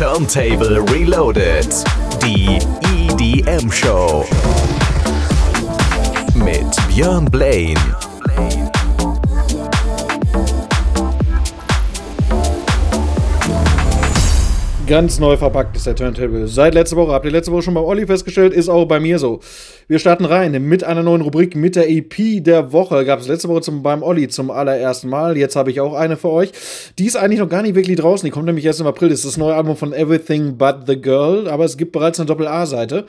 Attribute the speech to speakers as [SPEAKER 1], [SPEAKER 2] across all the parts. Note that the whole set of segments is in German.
[SPEAKER 1] Turntable Reloaded. Die EDM Show. Mit Björn Blaine.
[SPEAKER 2] Ganz neu verpackt ist der Turntable. Seit letzter Woche, habt ihr letzte Woche schon beim Olli festgestellt, ist auch bei mir so. Wir starten rein mit einer neuen Rubrik, mit der EP der Woche. Gab es letzte Woche zum, beim Olli zum allerersten Mal. Jetzt habe ich auch eine für euch. Die ist eigentlich noch gar nicht wirklich draußen. Die kommt nämlich erst im April. Das ist das neue Album von Everything But the Girl. Aber es gibt bereits eine Doppel-A-Seite.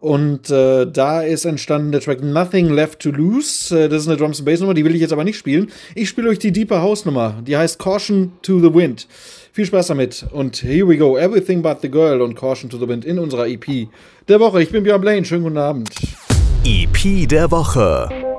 [SPEAKER 2] Und äh, da ist entstanden der Track Nothing Left to Lose. Äh, das ist eine Drums Bass Nummer, die will ich jetzt aber nicht spielen. Ich spiele euch die Deeper House Nummer. Die heißt Caution to the Wind. Viel Spaß damit und here we go. Everything but the girl und Caution to the Wind in unserer EP der Woche. Ich bin Björn Blaine. Schönen guten Abend.
[SPEAKER 1] EP der Woche.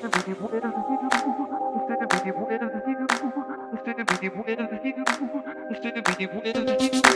[SPEAKER 3] Thank you.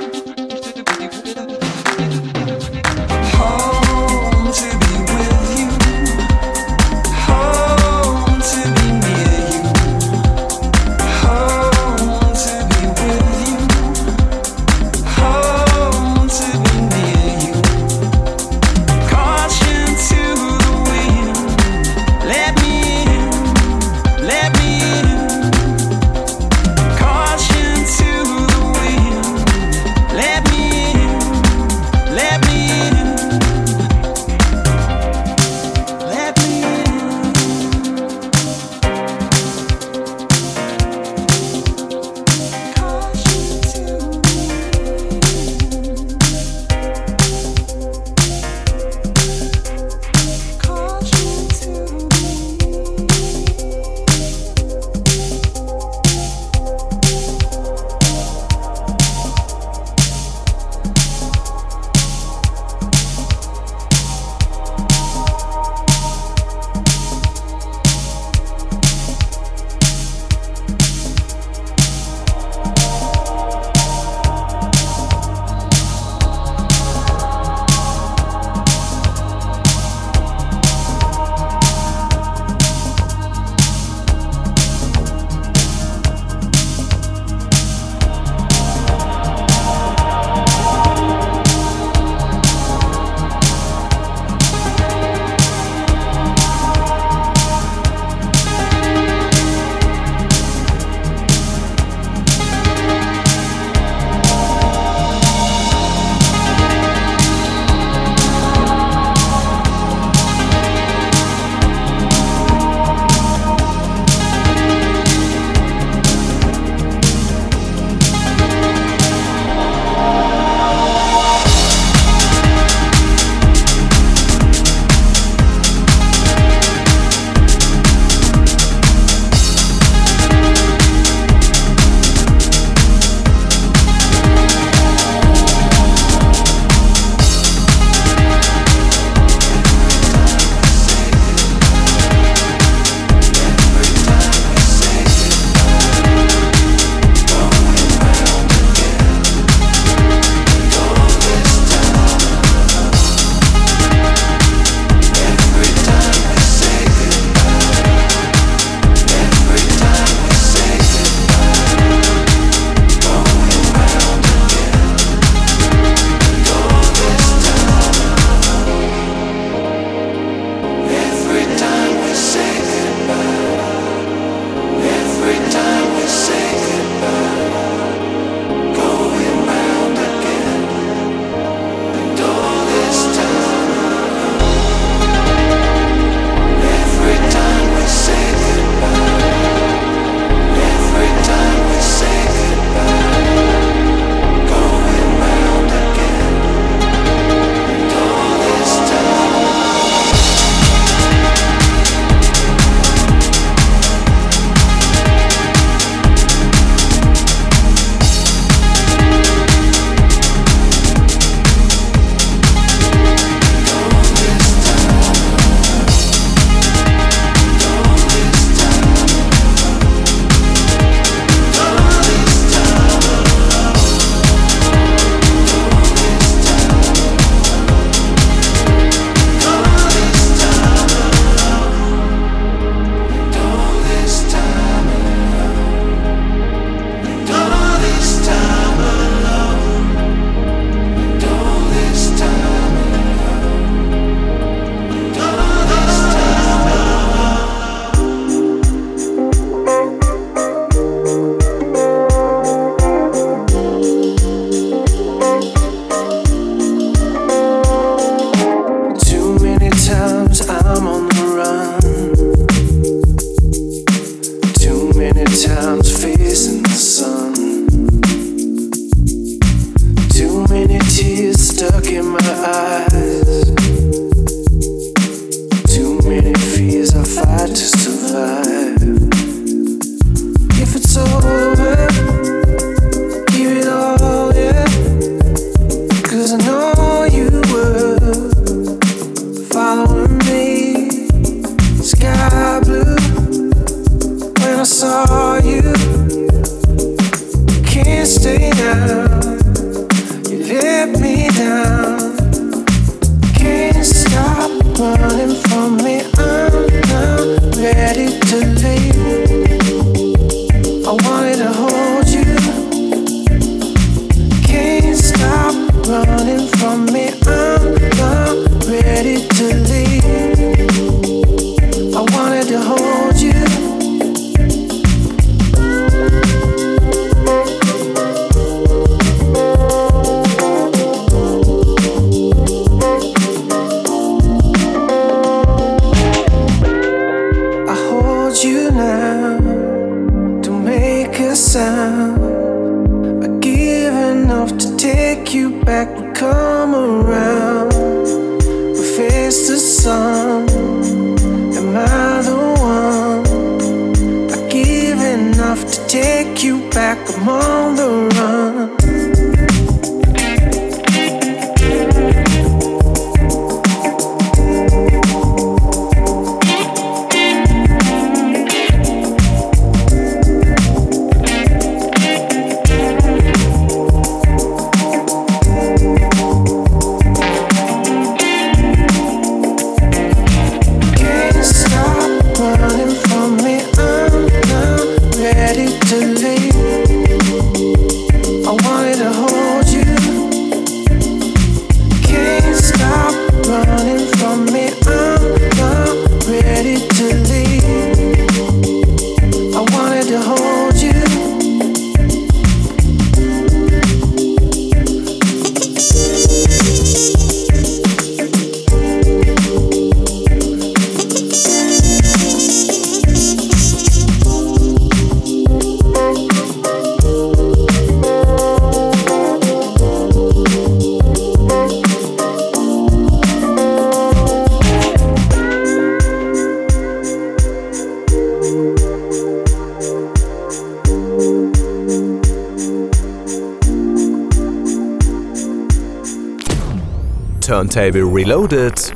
[SPEAKER 1] Turntable Reloaded.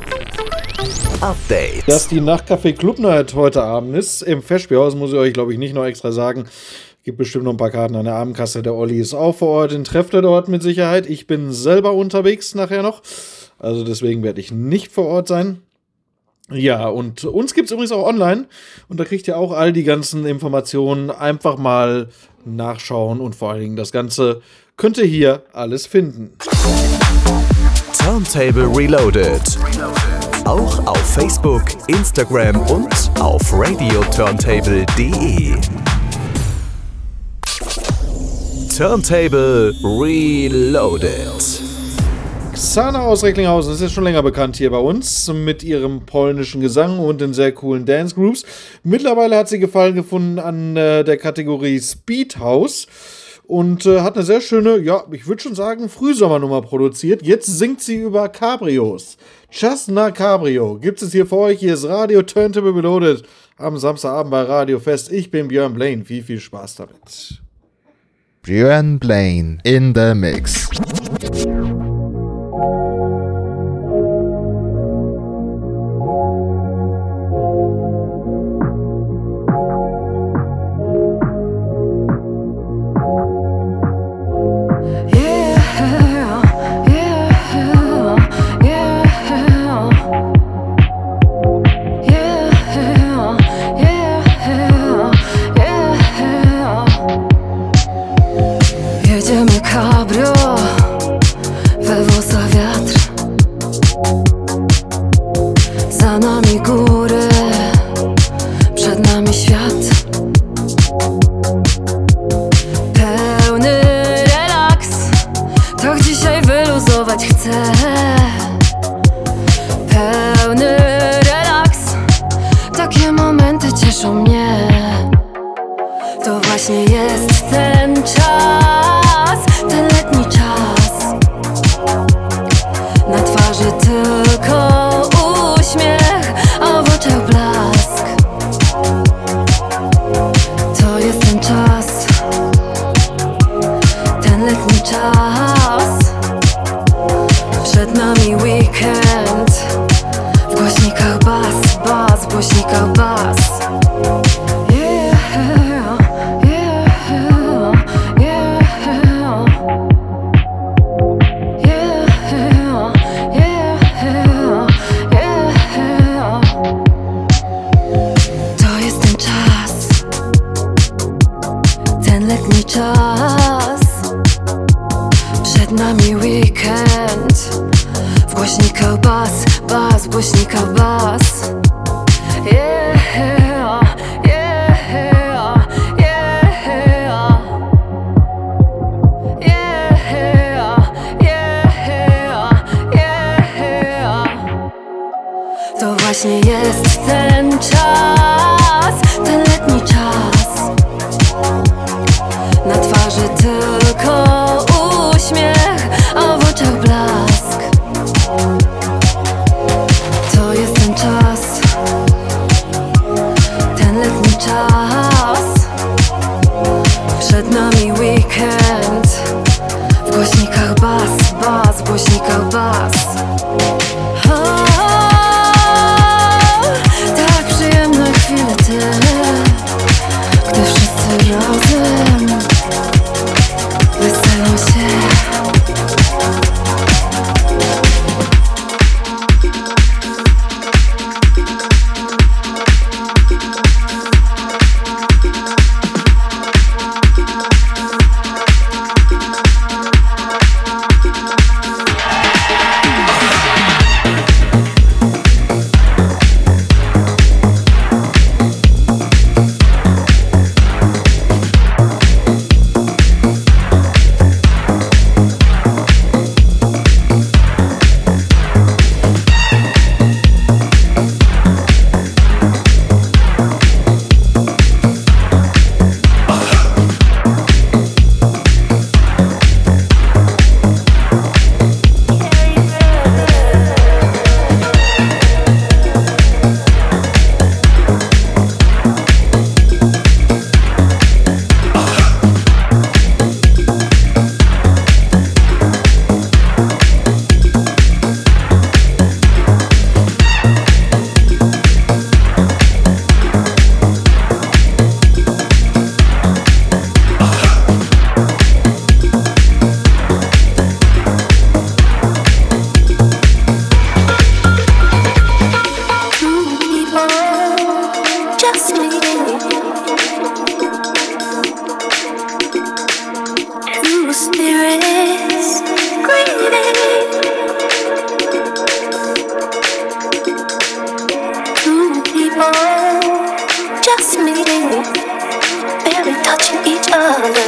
[SPEAKER 1] Update.
[SPEAKER 2] Dass die Nachtcafé Club Night heute Abend ist, im Festspielhaus, muss ich euch, glaube ich, nicht noch extra sagen. Gibt bestimmt noch ein paar Karten an der Abendkasse. Der Olli ist auch vor Ort, den trefft ihr dort mit Sicherheit. Ich bin selber unterwegs nachher noch. Also deswegen werde ich nicht vor Ort sein. Ja, und uns gibt es übrigens auch online. Und da kriegt ihr auch all die ganzen Informationen. Einfach mal nachschauen und vor allen Dingen das Ganze könnt ihr hier alles finden.
[SPEAKER 1] Turntable Reloaded. Auch auf Facebook, Instagram und auf radioturntable.de. Turntable Reloaded.
[SPEAKER 2] Xana aus Recklinghausen ist jetzt schon länger bekannt hier bei uns mit ihrem polnischen Gesang und den sehr coolen Dance Groups. Mittlerweile hat sie Gefallen gefunden an äh, der Kategorie Speed House und äh, hat eine sehr schöne, ja, ich würde schon sagen, Frühsommernummer produziert. Jetzt singt sie über Cabrios. Chasna Cabrio gibt es hier für euch. Hier ist Radio Turntable Reloaded am Samstagabend bei Radio Fest. Ich bin Björn Blaine. Viel, viel Spaß damit.
[SPEAKER 4] Björn Blaine in the mix.
[SPEAKER 5] tic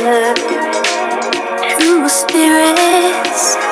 [SPEAKER 5] Through spirits.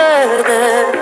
[SPEAKER 6] perder.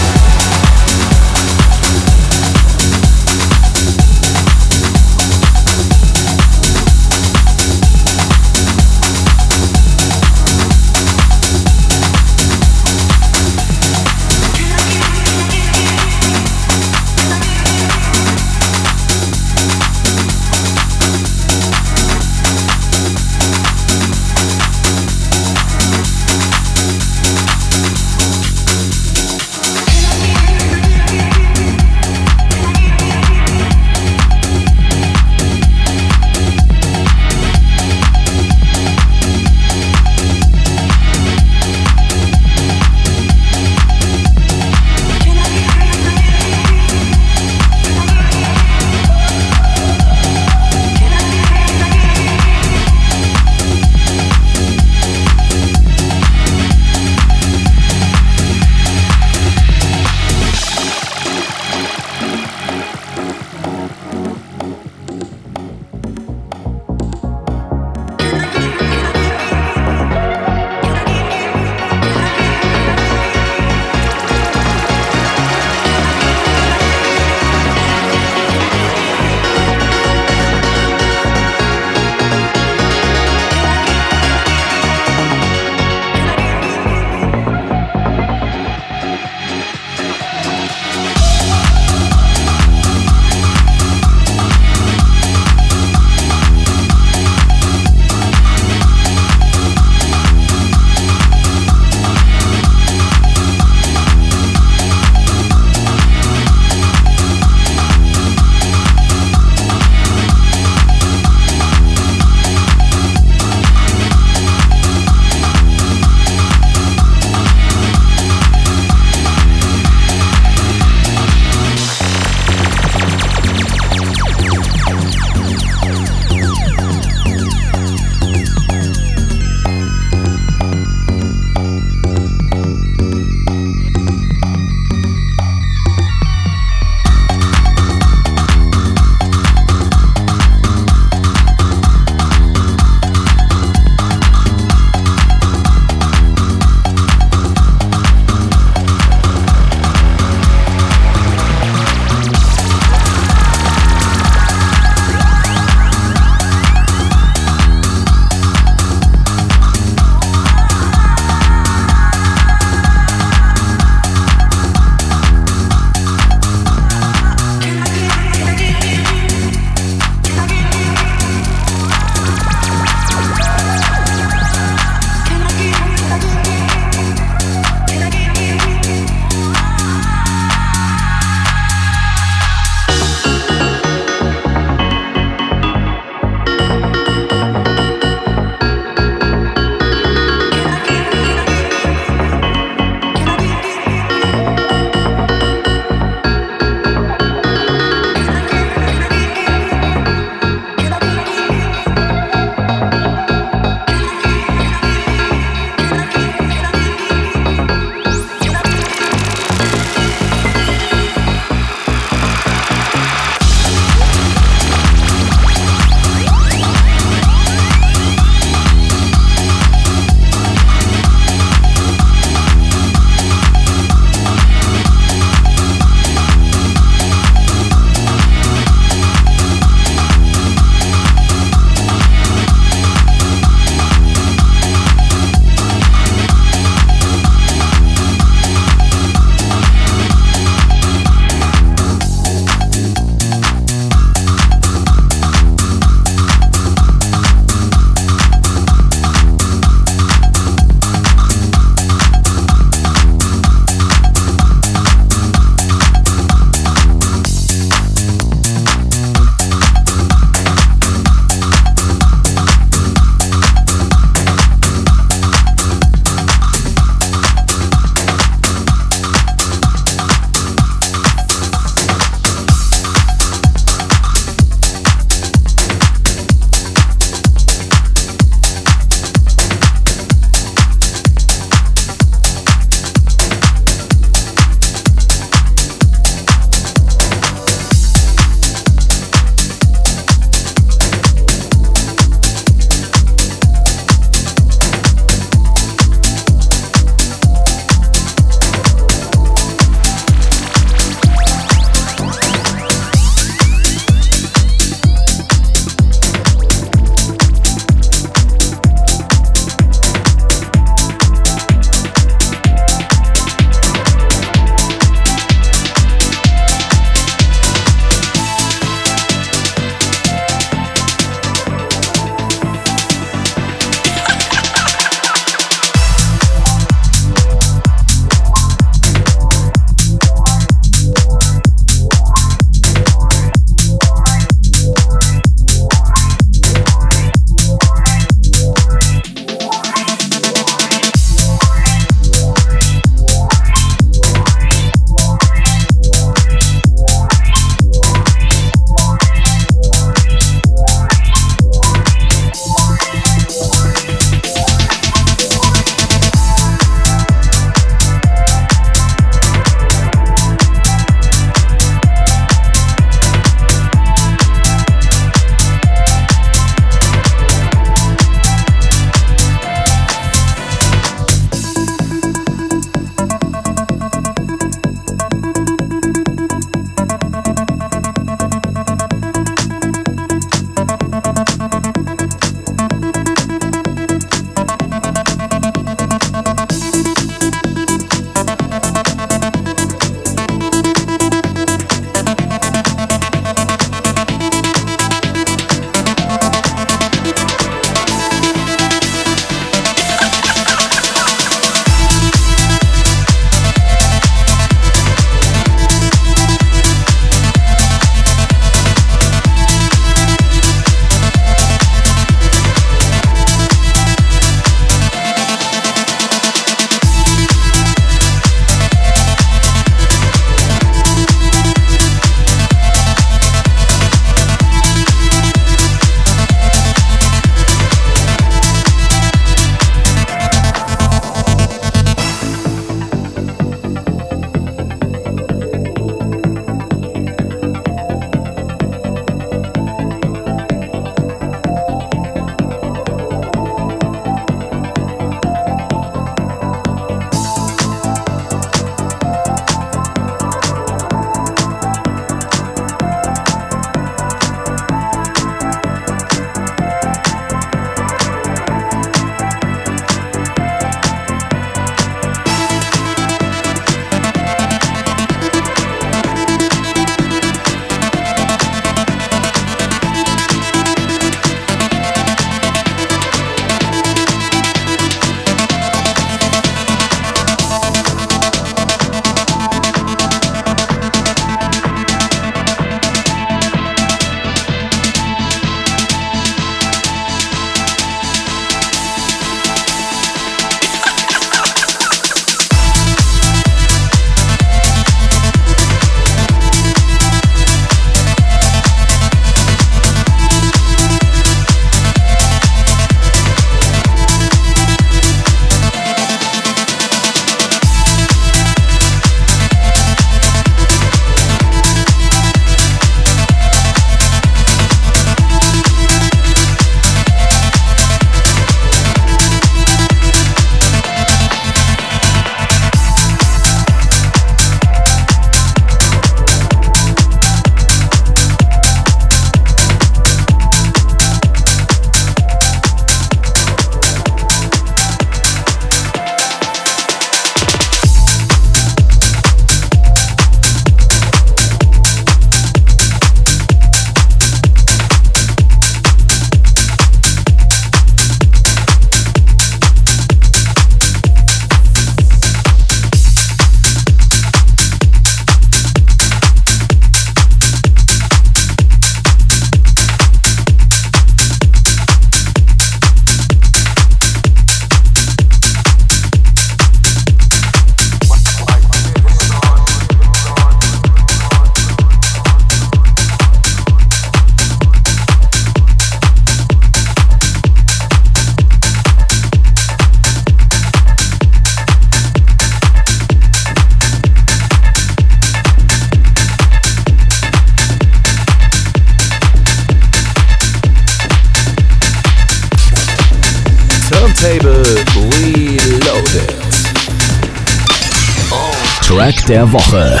[SPEAKER 6] Der Woche.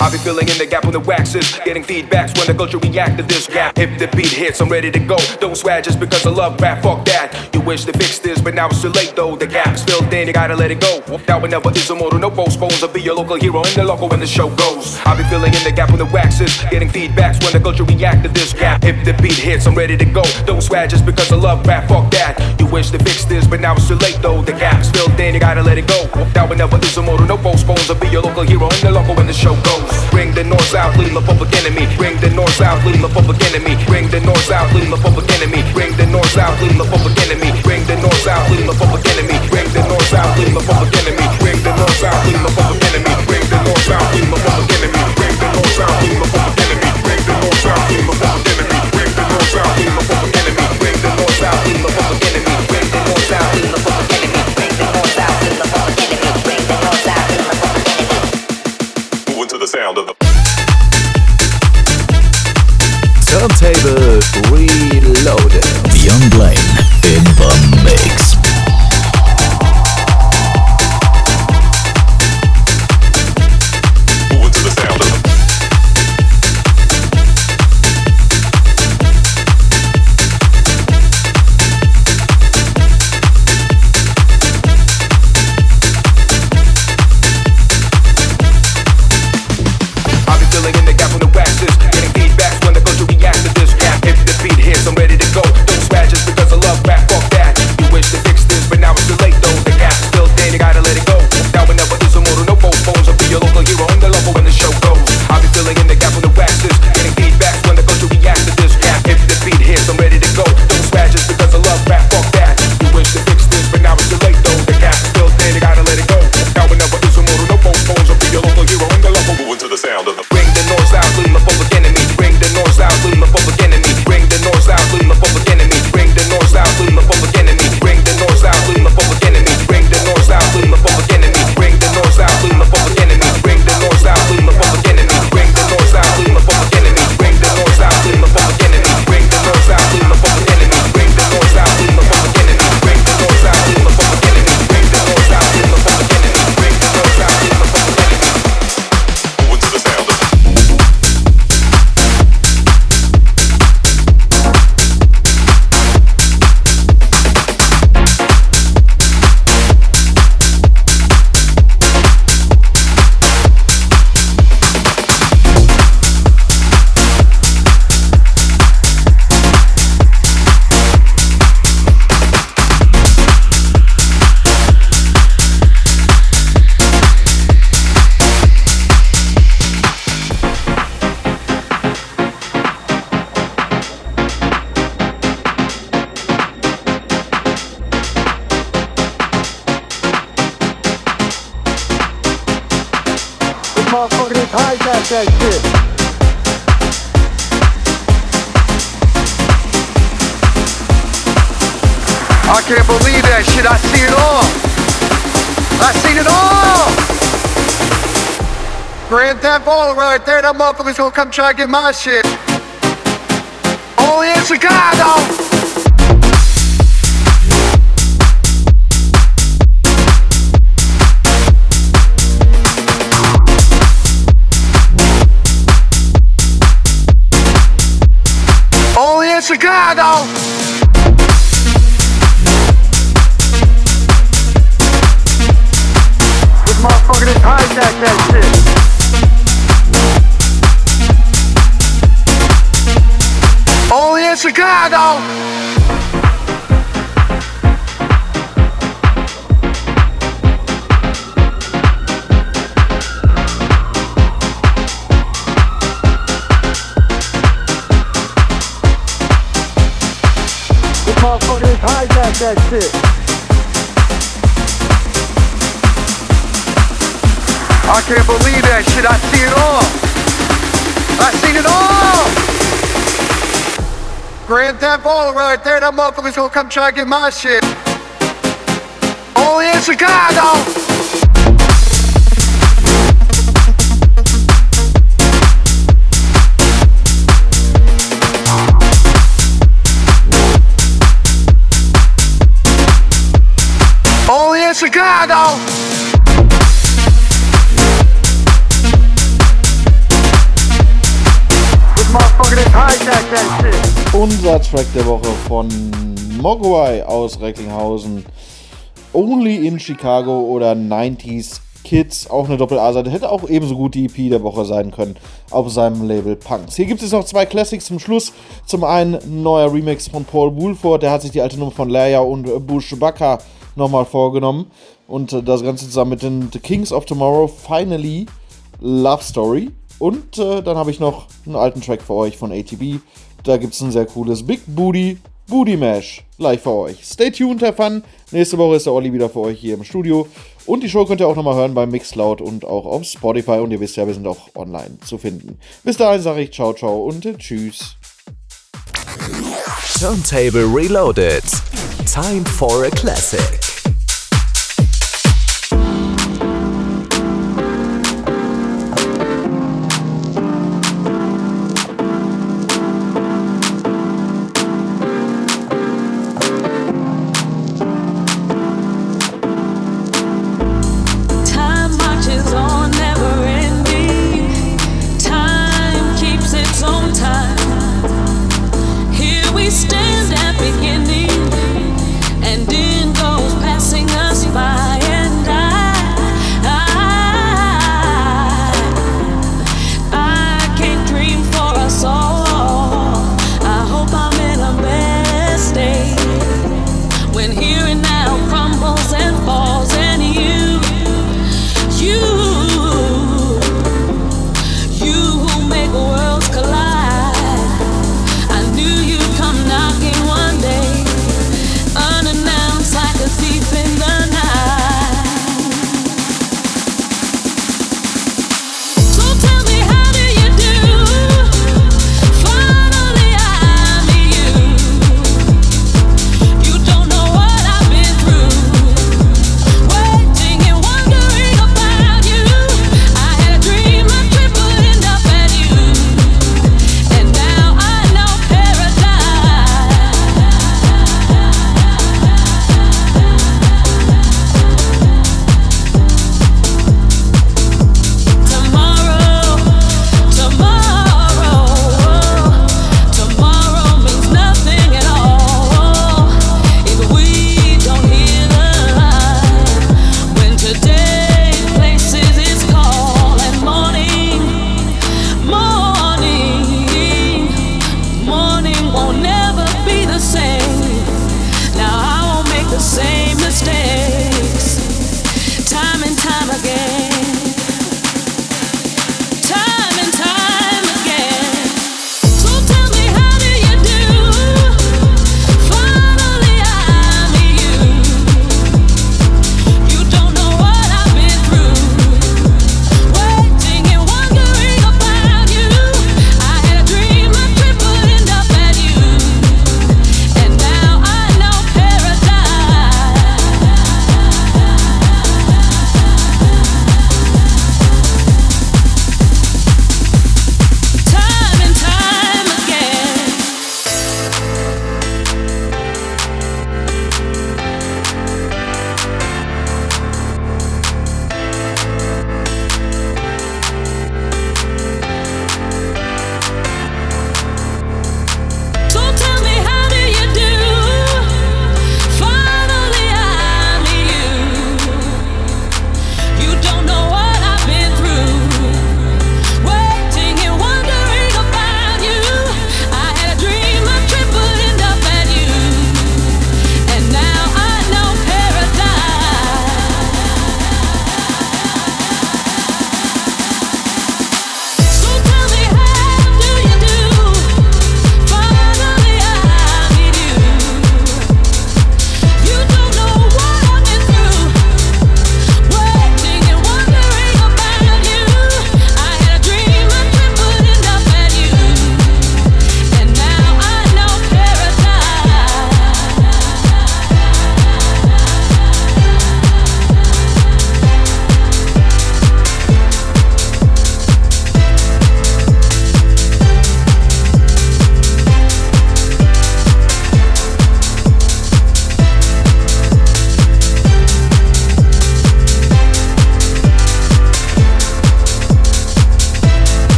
[SPEAKER 7] I'll be filling in the gap on the waxes, getting feedbacks when the culture react to this gap. If the beat hits, I'm ready to go. Don't swag just because I love rap, fuck that. Wish to fix this, but now it's too late though. The gap's filled in, you gotta let it go. Now it never is a model, no postpones. I'll be your local hero in the local when the show goes. I'll be filling in the gap when the waxes, getting feedbacks when the culture react to this gap. If the beat hits, I'm ready to go. Don't swag just because I love rap, fuck that. You wish to fix this, but now it's too late though. The gap's filled in, you gotta let it go. Now it never is a model, no postpones. I'll be your local hero in the local when the show goes. Bring the north south, leading the public enemy. Bring the north south, leading the public enemy. Bring the north south, leading the public enemy. Bring the north south, leading the public enemy. Bring the north south, leading the public enemy. Bring the north south, leading the public enemy. Bring the north south, leading the public enemy. Bring the north south, leading the public enemy. Bring the north south,
[SPEAKER 8] come try to get my shit. Only in Chicago. Chicago. Chicago. This motherfucker just hijacked that shit. I can't believe that shit. I see it all. Grand Theft Auto right there. That motherfucker's gonna come try to get my shit. Only in Chicago. Chicago.
[SPEAKER 2] Unser Track der Woche von Mogwai aus Recklinghausen. Only in Chicago oder 90s Kids, auch eine Doppel-A-Seite, hätte auch ebenso gut die EP der Woche sein können auf seinem Label Punks. Hier gibt es noch zwei Classics zum Schluss. Zum einen ein neuer Remix von Paul Woolford, der hat sich die alte Nummer von Leia und Bush Baka nochmal vorgenommen. Und das Ganze zusammen mit den The Kings of Tomorrow, Finally Love Story. Und äh, dann habe ich noch einen alten Track für euch von ATB. Da gibt es ein sehr cooles Big Booty Booty Mash gleich für euch. Stay tuned, Herr Fun. Nächste Woche ist der Olli wieder für euch hier im Studio. Und die Show könnt ihr auch nochmal hören bei Mixcloud und auch auf Spotify. Und ihr wisst ja, wir sind auch online zu finden. Bis dahin sage ich ciao, ciao und tschüss.
[SPEAKER 1] Turntable Reloaded. Time for a Classic.